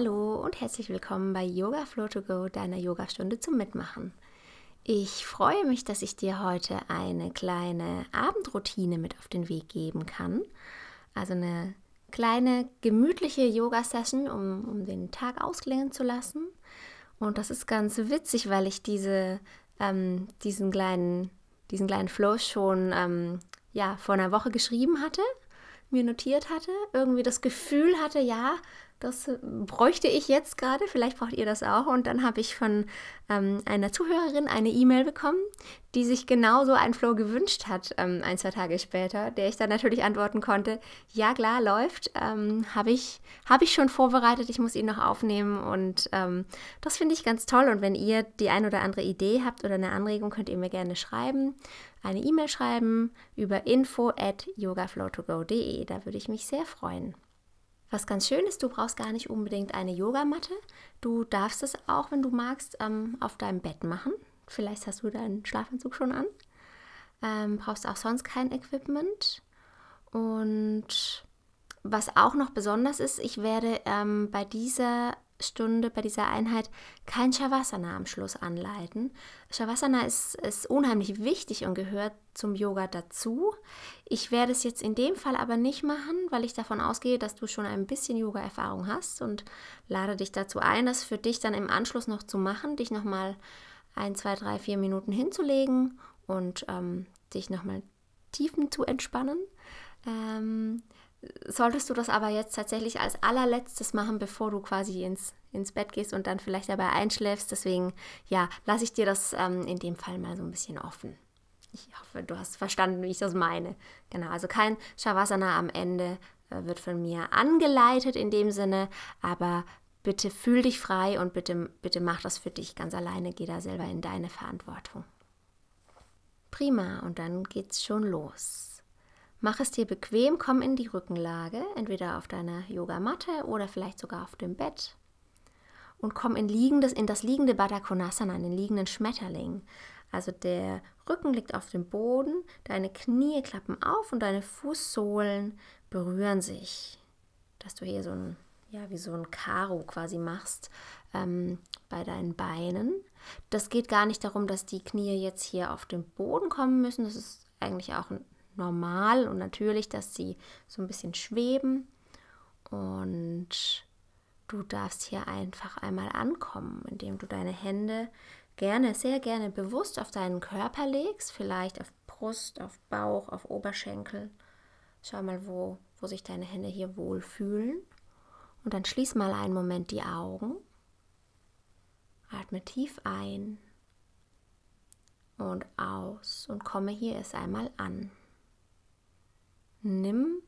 Hallo und herzlich willkommen bei Yoga Flow to Go, deiner Yogastunde zum Mitmachen. Ich freue mich, dass ich dir heute eine kleine Abendroutine mit auf den Weg geben kann. Also eine kleine gemütliche Yoga-Session, um, um den Tag ausklingen zu lassen. Und das ist ganz witzig, weil ich diese, ähm, diesen, kleinen, diesen kleinen Flow schon ähm, ja, vor einer Woche geschrieben hatte, mir notiert hatte, irgendwie das Gefühl hatte, ja, das äh, bräuchte ich jetzt gerade, vielleicht braucht ihr das auch. Und dann habe ich von ähm, einer Zuhörerin eine E-Mail bekommen, die sich genau so einen Flow gewünscht hat, ähm, ein, zwei Tage später, der ich dann natürlich antworten konnte, ja klar, läuft, ähm, habe ich, hab ich schon vorbereitet, ich muss ihn noch aufnehmen und ähm, das finde ich ganz toll. Und wenn ihr die ein oder andere Idee habt oder eine Anregung, könnt ihr mir gerne schreiben, eine E-Mail schreiben über info at yogaflow2go.de, da würde ich mich sehr freuen. Was ganz schön ist, du brauchst gar nicht unbedingt eine Yogamatte. Du darfst es auch, wenn du magst, ähm, auf deinem Bett machen. Vielleicht hast du deinen Schlafanzug schon an. Ähm, brauchst auch sonst kein Equipment. Und was auch noch besonders ist, ich werde ähm, bei dieser Stunde, bei dieser Einheit kein Shavasana am Schluss anleiten. Shavasana ist, ist unheimlich wichtig und gehört zum Yoga dazu. Ich werde es jetzt in dem Fall aber nicht machen, weil ich davon ausgehe, dass du schon ein bisschen Yoga-Erfahrung hast und lade dich dazu ein, das für dich dann im Anschluss noch zu machen, dich nochmal ein, zwei, drei, vier Minuten hinzulegen und ähm, dich nochmal tiefen zu entspannen. Ähm, solltest du das aber jetzt tatsächlich als allerletztes machen, bevor du quasi ins, ins Bett gehst und dann vielleicht dabei einschläfst. Deswegen, ja, lasse ich dir das ähm, in dem Fall mal so ein bisschen offen. Ich hoffe, du hast verstanden, wie ich das meine. Genau, also kein Shavasana am Ende äh, wird von mir angeleitet in dem Sinne, aber bitte fühl dich frei und bitte, bitte mach das für dich ganz alleine. Geh da selber in deine Verantwortung. Prima, und dann geht's schon los. Mach es dir bequem, komm in die Rückenlage, entweder auf deiner Yogamatte oder vielleicht sogar auf dem Bett. Und komm in, liegendes, in das liegende Baddha Konasana, in den liegenden Schmetterling. Also der Rücken liegt auf dem Boden, deine Knie klappen auf und deine Fußsohlen berühren sich. Dass du hier so ein, ja, wie so ein Karo quasi machst ähm, bei deinen Beinen. Das geht gar nicht darum, dass die Knie jetzt hier auf den Boden kommen müssen. Das ist eigentlich auch ein normal und natürlich, dass sie so ein bisschen schweben. Und du darfst hier einfach einmal ankommen, indem du deine Hände gerne, sehr gerne bewusst auf deinen Körper legst, vielleicht auf Brust, auf Bauch, auf Oberschenkel. Schau mal, wo, wo sich deine Hände hier wohlfühlen. Und dann schließ mal einen Moment die Augen. Atme tief ein und aus und komme hier erst einmal an. Nimm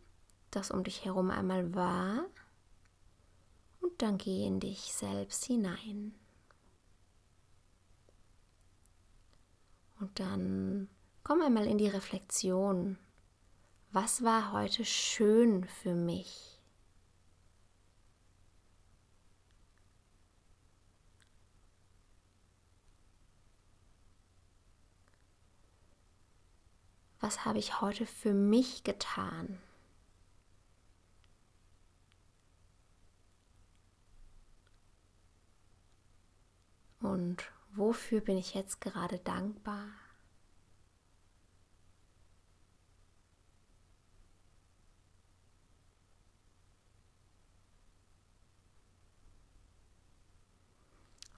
das um dich herum einmal wahr und dann geh in dich selbst hinein. Und dann komm einmal in die Reflexion. Was war heute schön für mich? Was habe ich heute für mich getan? Und wofür bin ich jetzt gerade dankbar?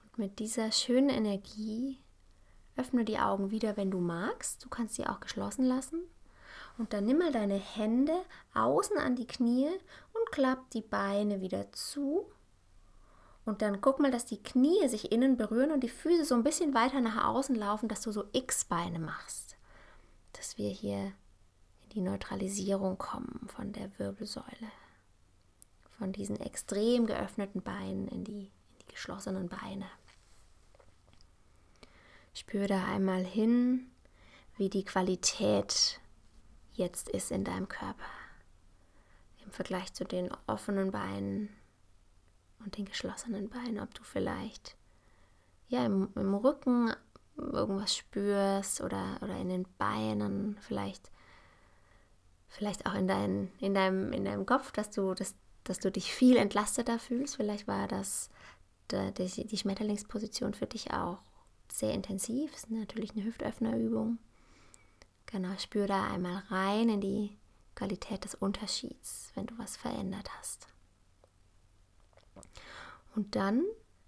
Und mit dieser schönen Energie Öffne die Augen wieder, wenn du magst. Du kannst sie auch geschlossen lassen. Und dann nimm mal deine Hände außen an die Knie und klapp die Beine wieder zu. Und dann guck mal, dass die Knie sich innen berühren und die Füße so ein bisschen weiter nach außen laufen, dass du so X-Beine machst. Dass wir hier in die Neutralisierung kommen von der Wirbelsäule. Von diesen extrem geöffneten Beinen in die, in die geschlossenen Beine. Spür da einmal hin, wie die Qualität jetzt ist in deinem Körper. Im Vergleich zu den offenen Beinen und den geschlossenen Beinen, ob du vielleicht ja im, im Rücken irgendwas spürst oder, oder in den Beinen, vielleicht, vielleicht auch in, dein, in, deinem, in deinem Kopf, dass du, dass dass du dich viel entlasteter fühlst. Vielleicht war das die, die Schmetterlingsposition für dich auch sehr intensiv. Das ist natürlich eine Hüftöffnerübung. Genau, spür da einmal rein in die Qualität des Unterschieds, wenn du was verändert hast. Und dann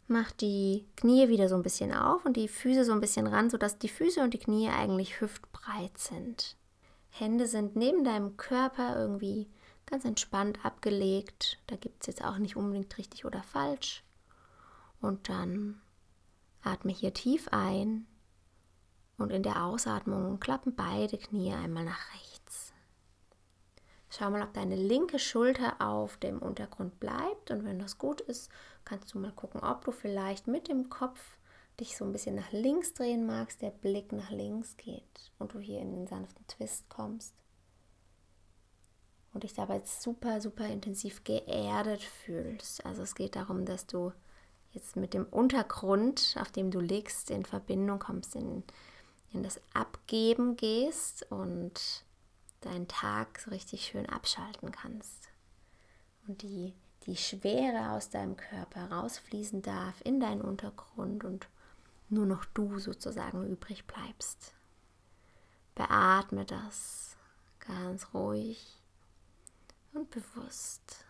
mach die Knie wieder so ein bisschen auf und die Füße so ein bisschen ran, sodass die Füße und die Knie eigentlich hüftbreit sind. Hände sind neben deinem Körper irgendwie ganz entspannt abgelegt. Da gibt es jetzt auch nicht unbedingt richtig oder falsch. Und dann atme hier tief ein und in der Ausatmung klappen beide Knie einmal nach rechts. Schau mal, ob deine linke Schulter auf dem Untergrund bleibt und wenn das gut ist, kannst du mal gucken, ob du vielleicht mit dem Kopf dich so ein bisschen nach links drehen magst, der Blick nach links geht und du hier in den sanften Twist kommst und dich dabei super, super intensiv geerdet fühlst. Also es geht darum, dass du jetzt mit dem Untergrund, auf dem du liegst, in Verbindung kommst, in, in das Abgeben gehst und deinen Tag so richtig schön abschalten kannst. Und die, die Schwere aus deinem Körper rausfließen darf in deinen Untergrund und nur noch du sozusagen übrig bleibst. Beatme das ganz ruhig und bewusst.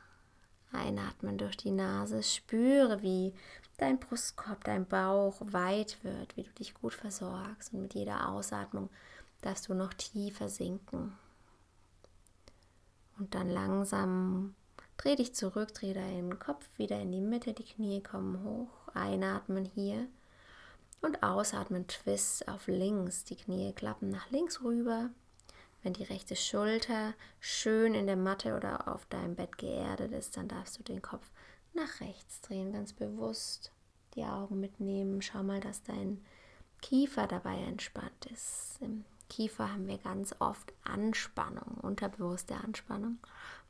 Einatmen durch die Nase, spüre, wie dein Brustkorb, dein Bauch weit wird, wie du dich gut versorgst. Und mit jeder Ausatmung darfst du noch tiefer sinken. Und dann langsam dreh dich zurück, dreh deinen Kopf wieder in die Mitte, die Knie kommen hoch, einatmen hier. Und ausatmen, Twist auf links, die Knie klappen nach links rüber, wenn die rechte Schulter schön in der Matte oder auf deinem Bett geerdet ist, dann darfst du den Kopf nach rechts drehen, ganz bewusst die Augen mitnehmen. Schau mal, dass dein Kiefer dabei entspannt ist. Im Kiefer haben wir ganz oft Anspannung, unterbewusste Anspannung.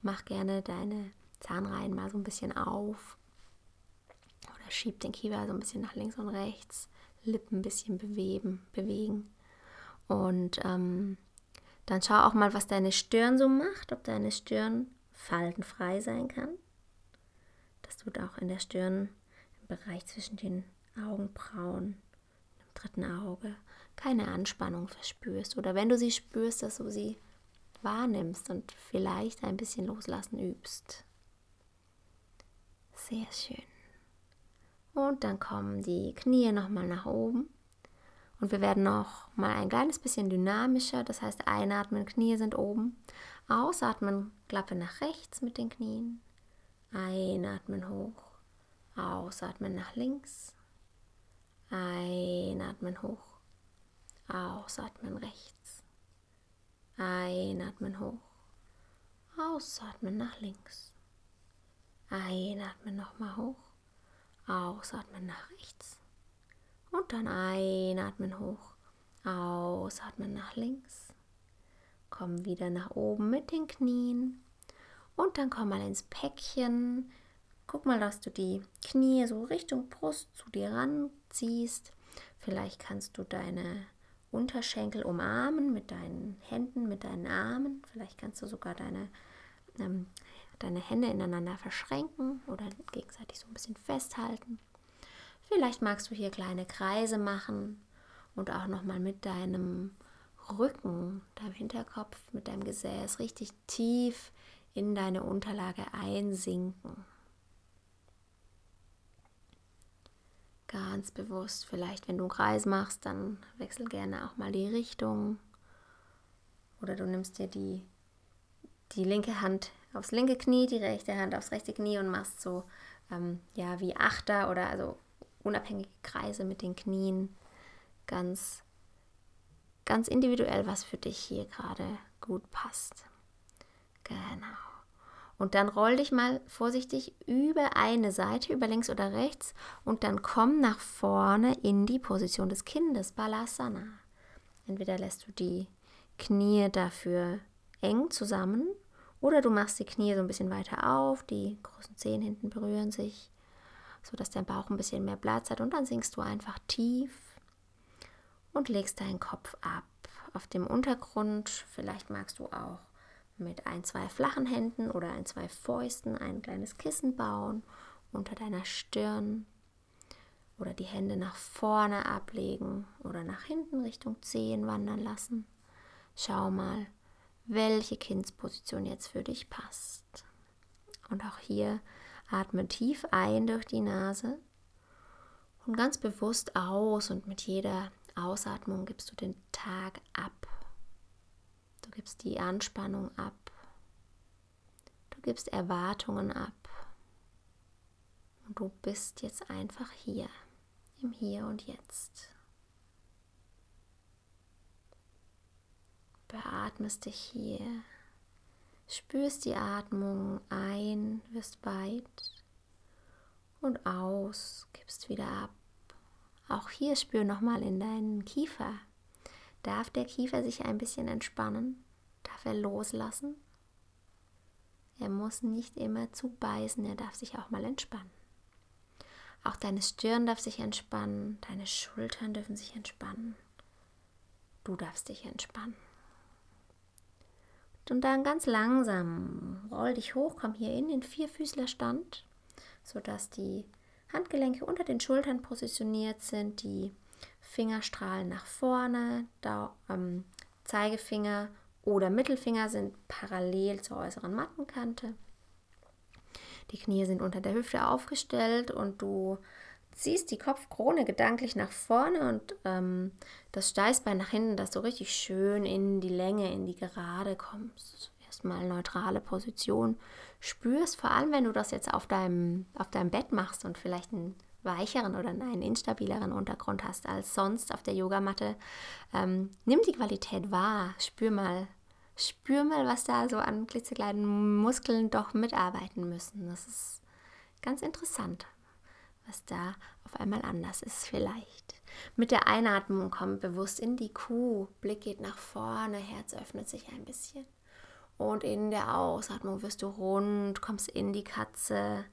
Mach gerne deine Zahnreihen mal so ein bisschen auf oder schieb den Kiefer so ein bisschen nach links und rechts, Lippen ein bisschen bewegen, bewegen. Und ähm, dann schau auch mal, was deine Stirn so macht, ob deine Stirn faltenfrei sein kann. Dass du da auch in der Stirn, im Bereich zwischen den Augenbrauen, im dritten Auge, keine Anspannung verspürst. Oder wenn du sie spürst, dass du sie wahrnimmst und vielleicht ein bisschen loslassen übst. Sehr schön. Und dann kommen die Knie nochmal nach oben. Und wir werden noch mal ein kleines bisschen dynamischer. Das heißt, einatmen, Knie sind oben. Ausatmen, Klappe nach rechts mit den Knien. Einatmen hoch. Ausatmen nach links. Einatmen hoch. Ausatmen rechts. Einatmen hoch. Ausatmen nach links. Einatmen nochmal hoch. Ausatmen nach rechts. Und dann einatmen hoch, ausatmen nach links. Komm wieder nach oben mit den Knien. Und dann komm mal ins Päckchen. Guck mal, dass du die Knie so Richtung Brust zu dir ranziehst. Vielleicht kannst du deine Unterschenkel umarmen mit deinen Händen, mit deinen Armen. Vielleicht kannst du sogar deine, ähm, deine Hände ineinander verschränken oder gegenseitig so ein bisschen festhalten. Vielleicht magst du hier kleine Kreise machen und auch nochmal mit deinem Rücken, deinem Hinterkopf, mit deinem Gesäß richtig tief in deine Unterlage einsinken. Ganz bewusst, vielleicht wenn du einen Kreis machst, dann wechsel gerne auch mal die Richtung. Oder du nimmst dir die, die linke Hand aufs linke Knie, die rechte Hand aufs rechte Knie und machst so ähm, ja wie Achter oder also unabhängige Kreise mit den Knien. Ganz, ganz individuell, was für dich hier gerade gut passt. Genau. Und dann roll dich mal vorsichtig über eine Seite, über links oder rechts, und dann komm nach vorne in die Position des Kindes, Balasana. Entweder lässt du die Knie dafür eng zusammen oder du machst die Knie so ein bisschen weiter auf, die großen Zehen hinten berühren sich sodass dein Bauch ein bisschen mehr Platz hat und dann sinkst du einfach tief und legst deinen Kopf ab auf dem Untergrund. Vielleicht magst du auch mit ein, zwei flachen Händen oder ein, zwei Fäusten ein kleines Kissen bauen unter deiner Stirn oder die Hände nach vorne ablegen oder nach hinten Richtung Zehen wandern lassen. Schau mal, welche Kindsposition jetzt für dich passt. Und auch hier atme tief ein durch die Nase und ganz bewusst aus und mit jeder Ausatmung gibst du den Tag ab. Du gibst die Anspannung ab. Du gibst Erwartungen ab. Und du bist jetzt einfach hier, im Hier und Jetzt. Beatmest dich hier. Spürst die Atmung ein, wirst weit und aus, gibst wieder ab. Auch hier spür nochmal in deinen Kiefer. Darf der Kiefer sich ein bisschen entspannen? Darf er loslassen? Er muss nicht immer zu beißen, er darf sich auch mal entspannen. Auch deine Stirn darf sich entspannen, deine Schultern dürfen sich entspannen. Du darfst dich entspannen. Und dann ganz langsam roll dich hoch, komm hier in den Vierfüßlerstand, sodass die Handgelenke unter den Schultern positioniert sind, die Fingerstrahlen nach vorne, da, ähm, Zeigefinger oder Mittelfinger sind parallel zur äußeren Mattenkante. Die Knie sind unter der Hüfte aufgestellt und du ziehst die Kopfkrone gedanklich nach vorne und ähm, das Steißbein nach hinten, dass du richtig schön in die Länge, in die Gerade kommst. Erstmal neutrale Position spürst, vor allem wenn du das jetzt auf deinem, auf deinem Bett machst und vielleicht einen weicheren oder einen instabileren Untergrund hast als sonst auf der Yogamatte. Ähm, nimm die Qualität wahr, spür mal, spür mal, was da so an klitzekleinen Muskeln doch mitarbeiten müssen. Das ist ganz interessant, was da auf einmal anders ist vielleicht. Mit der Einatmung komm bewusst in die Kuh, Blick geht nach vorne, Herz öffnet sich ein bisschen. Und in der Ausatmung wirst du rund, kommst in die Katze.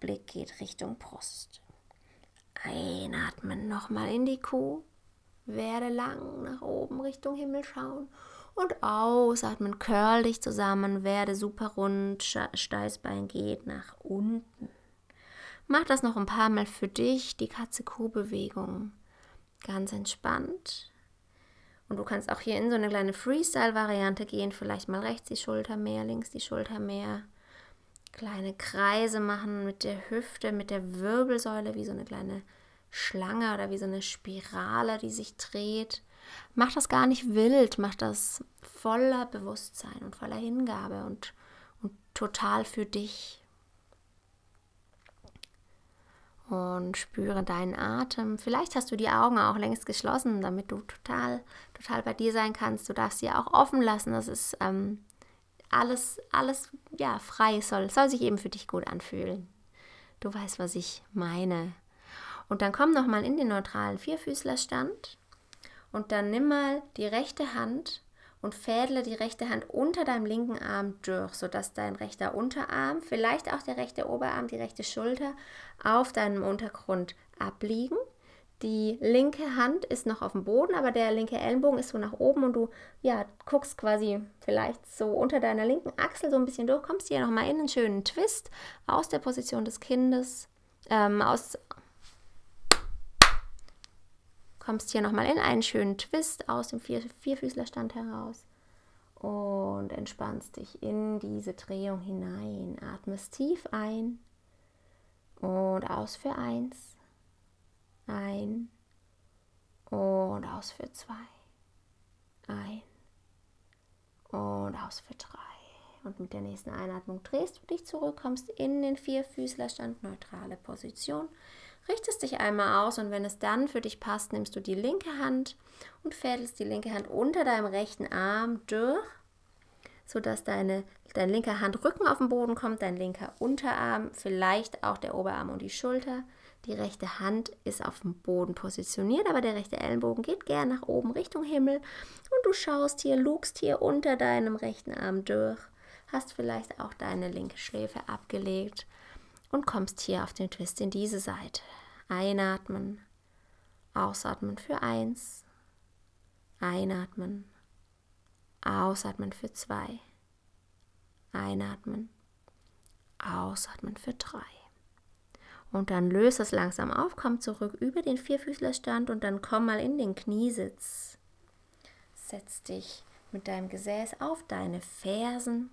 Blick geht Richtung Brust. Einatmen nochmal in die Kuh. Werde lang nach oben Richtung Himmel schauen. Und ausatmen, curl dich zusammen, werde super rund, Steißbein geht nach unten. Mach das noch ein paar Mal für dich, die Katze-Kuh-Bewegung. Ganz entspannt. Und du kannst auch hier in so eine kleine Freestyle-Variante gehen, vielleicht mal rechts die Schulter mehr, links die Schulter mehr. Kleine Kreise machen mit der Hüfte, mit der Wirbelsäule, wie so eine kleine Schlange oder wie so eine Spirale, die sich dreht. Mach das gar nicht wild, mach das voller Bewusstsein und voller Hingabe und, und total für dich und spüre deinen Atem. Vielleicht hast du die Augen auch längst geschlossen, damit du total, total bei dir sein kannst. Du darfst sie auch offen lassen. Das ist ähm, alles, alles ja frei soll, soll sich eben für dich gut anfühlen. Du weißt, was ich meine. Und dann komm nochmal in den neutralen Vierfüßlerstand und dann nimm mal die rechte Hand und fädle die rechte Hand unter deinem linken Arm durch, sodass dein rechter Unterarm, vielleicht auch der rechte Oberarm, die rechte Schulter auf deinem Untergrund abliegen. Die linke Hand ist noch auf dem Boden, aber der linke Ellenbogen ist so nach oben und du ja, guckst quasi vielleicht so unter deiner linken Achsel so ein bisschen durch, kommst hier nochmal in einen schönen Twist aus der Position des Kindes, ähm, aus, kommst hier nochmal in einen schönen Twist aus dem Vier Vierfüßlerstand heraus und entspannst dich in diese Drehung hinein. Atmest tief ein und aus für eins. Ein und aus für zwei. Ein und aus für drei. Und mit der nächsten Einatmung drehst du dich zurück, kommst in den Vierfüßlerstand, neutrale Position richtest dich einmal aus und wenn es dann für dich passt, nimmst du die linke Hand und fädelst die linke Hand unter deinem rechten Arm durch, sodass deine, dein linker Handrücken auf den Boden kommt, dein linker Unterarm, vielleicht auch der Oberarm und die Schulter. Die rechte Hand ist auf dem Boden positioniert, aber der rechte Ellenbogen geht gern nach oben Richtung Himmel und du schaust hier, lugst hier unter deinem rechten Arm durch, hast vielleicht auch deine linke Schläfe abgelegt und kommst hier auf den Twist in diese Seite. Einatmen, ausatmen für eins, einatmen, ausatmen für zwei, Einatmen. Ausatmen für drei. Und dann löse es langsam auf, komm zurück über den Vierfüßlerstand und dann komm mal in den Kniesitz. Setz dich mit deinem Gesäß auf deine Fersen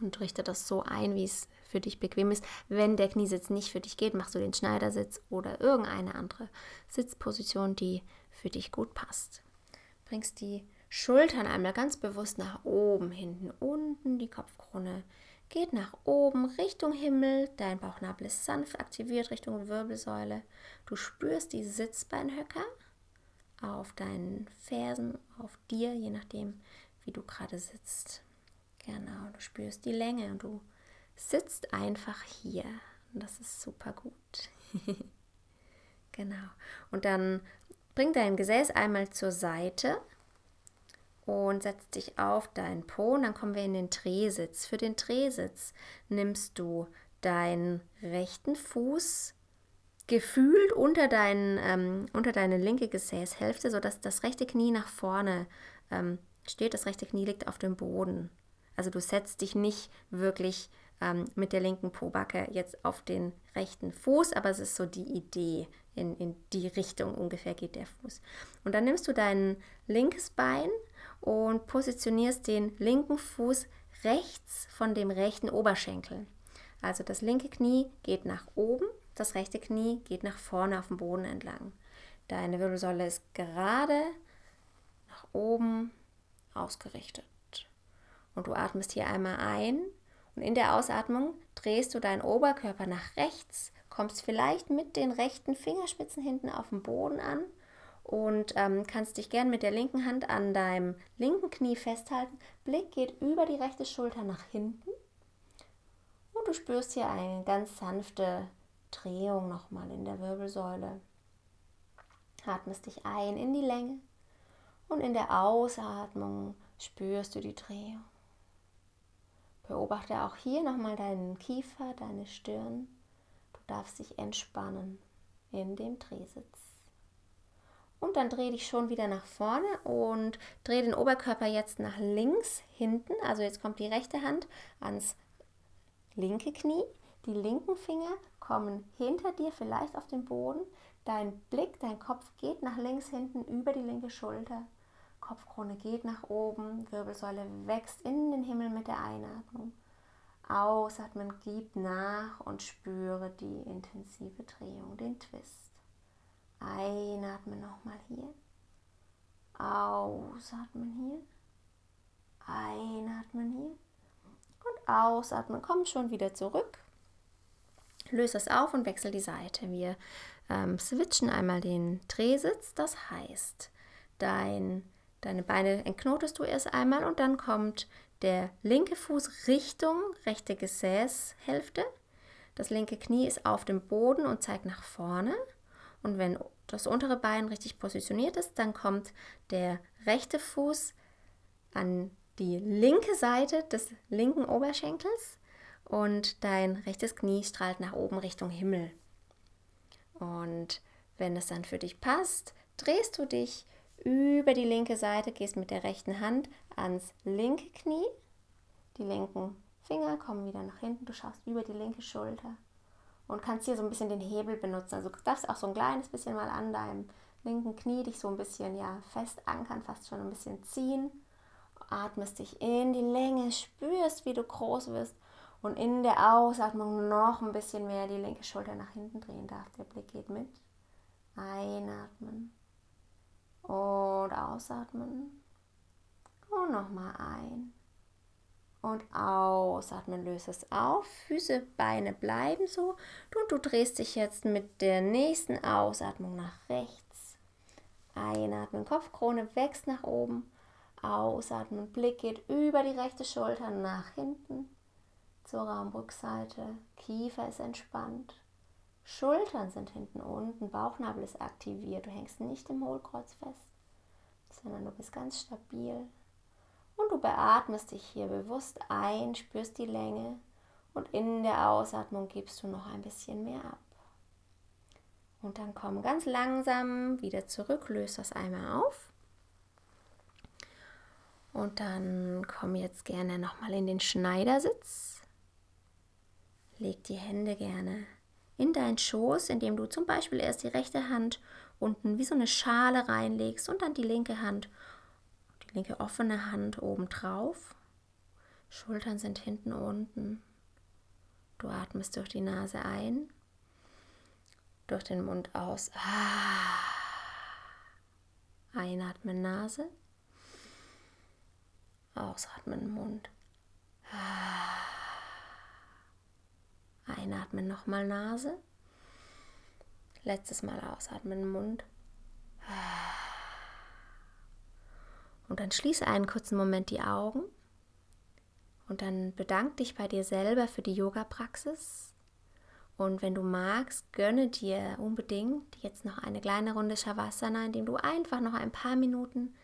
und richte das so ein, wie es für dich bequem ist. Wenn der Kniesitz nicht für dich geht, machst du den Schneidersitz oder irgendeine andere Sitzposition, die für dich gut passt. Bringst die Schultern einmal ganz bewusst nach oben, hinten, unten, die Kopfkrone geht nach oben Richtung Himmel, dein Bauchnabel ist sanft aktiviert Richtung Wirbelsäule. Du spürst die Sitzbeinhöcker auf deinen Fersen, auf dir, je nachdem, wie du gerade sitzt. Genau, du spürst die Länge und du sitzt einfach hier. Und das ist super gut. genau. Und dann bring dein Gesäß einmal zur Seite und setz dich auf deinen Po und dann kommen wir in den Drehsitz. Für den Drehsitz nimmst du deinen rechten Fuß gefühlt unter, dein, ähm, unter deine linke Gesäßhälfte, sodass das rechte Knie nach vorne ähm, steht. Das rechte Knie liegt auf dem Boden. Also du setzt dich nicht wirklich ähm, mit der linken Pobacke jetzt auf den rechten Fuß, aber es ist so die Idee, in, in die Richtung ungefähr geht der Fuß. Und dann nimmst du dein linkes Bein und positionierst den linken Fuß rechts von dem rechten Oberschenkel. Also das linke Knie geht nach oben, das rechte Knie geht nach vorne auf dem Boden entlang. Deine Wirbelsäule ist gerade nach oben ausgerichtet. Und du atmest hier einmal ein und in der Ausatmung drehst du deinen Oberkörper nach rechts, kommst vielleicht mit den rechten Fingerspitzen hinten auf dem Boden an und ähm, kannst dich gern mit der linken Hand an deinem linken Knie festhalten. Blick geht über die rechte Schulter nach hinten und du spürst hier eine ganz sanfte Drehung nochmal in der Wirbelsäule. Atmest dich ein in die Länge und in der Ausatmung spürst du die Drehung. Beobachte auch hier nochmal deinen Kiefer, deine Stirn. Du darfst dich entspannen in dem Drehsitz. Und dann dreh dich schon wieder nach vorne und dreh den Oberkörper jetzt nach links hinten. Also jetzt kommt die rechte Hand ans linke Knie. Die linken Finger kommen hinter dir, vielleicht auf den Boden. Dein Blick, dein Kopf geht nach links hinten über die linke Schulter. Kopfkrone geht nach oben, Wirbelsäule wächst in den Himmel mit der Einatmung. Ausatmen, gib nach und spüre die intensive Drehung, den Twist. Einatmen nochmal hier. Ausatmen hier. Einatmen hier. Und ausatmen. Komm schon wieder zurück. Löse es auf und wechsel die Seite. Wir ähm, switchen einmal den Drehsitz. Das heißt, dein Deine Beine entknotest du erst einmal und dann kommt der linke Fuß Richtung rechte Gesäßhälfte. Das linke Knie ist auf dem Boden und zeigt nach vorne. Und wenn das untere Bein richtig positioniert ist, dann kommt der rechte Fuß an die linke Seite des linken Oberschenkels und dein rechtes Knie strahlt nach oben Richtung Himmel. Und wenn es dann für dich passt, drehst du dich über die linke Seite, gehst mit der rechten Hand ans linke Knie. Die linken Finger kommen wieder nach hinten. Du schaust über die linke Schulter und kannst hier so ein bisschen den Hebel benutzen. Also du darfst auch so ein kleines bisschen mal an deinem linken Knie dich so ein bisschen ja, fest ankern, fast schon ein bisschen ziehen. Atmest dich in die Länge, spürst, wie du groß wirst und in der Ausatmung noch ein bisschen mehr die linke Schulter nach hinten drehen darf. Der Blick geht mit. Einatmen und ausatmen. Und nochmal ein. Und ausatmen, löse es auf. Füße, Beine bleiben so. Und du drehst dich jetzt mit der nächsten Ausatmung nach rechts. Einatmen, Kopfkrone wächst nach oben. Ausatmen, Blick geht über die rechte Schulter nach hinten zur Raumrückseite. Kiefer ist entspannt. Schultern sind hinten unten, Bauchnabel ist aktiviert. Du hängst nicht im Hohlkreuz fest, sondern du bist ganz stabil. Und du beatmest dich hier bewusst ein, spürst die Länge und in der Ausatmung gibst du noch ein bisschen mehr ab. Und dann komm ganz langsam wieder zurück, löst das einmal auf. Und dann komm jetzt gerne nochmal in den Schneidersitz. Leg die Hände gerne in deinen Schoß, indem du zum Beispiel erst die rechte Hand unten wie so eine Schale reinlegst und dann die linke Hand, die linke offene Hand oben drauf. Schultern sind hinten unten. Du atmest durch die Nase ein, durch den Mund aus. Einatmen Nase, ausatmen Mund. Einatmen nochmal Nase. Letztes Mal ausatmen Mund. Und dann schließe einen kurzen Moment die Augen und dann bedank dich bei dir selber für die Yoga-Praxis. Und wenn du magst, gönne dir unbedingt jetzt noch eine kleine Runde Shavasana, indem du einfach noch ein paar Minuten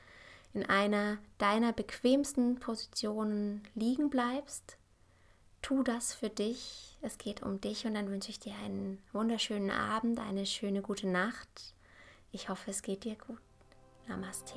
in einer deiner bequemsten Positionen liegen bleibst. Tu das für dich. Es geht um dich und dann wünsche ich dir einen wunderschönen Abend, eine schöne gute Nacht. Ich hoffe, es geht dir gut. Namaste.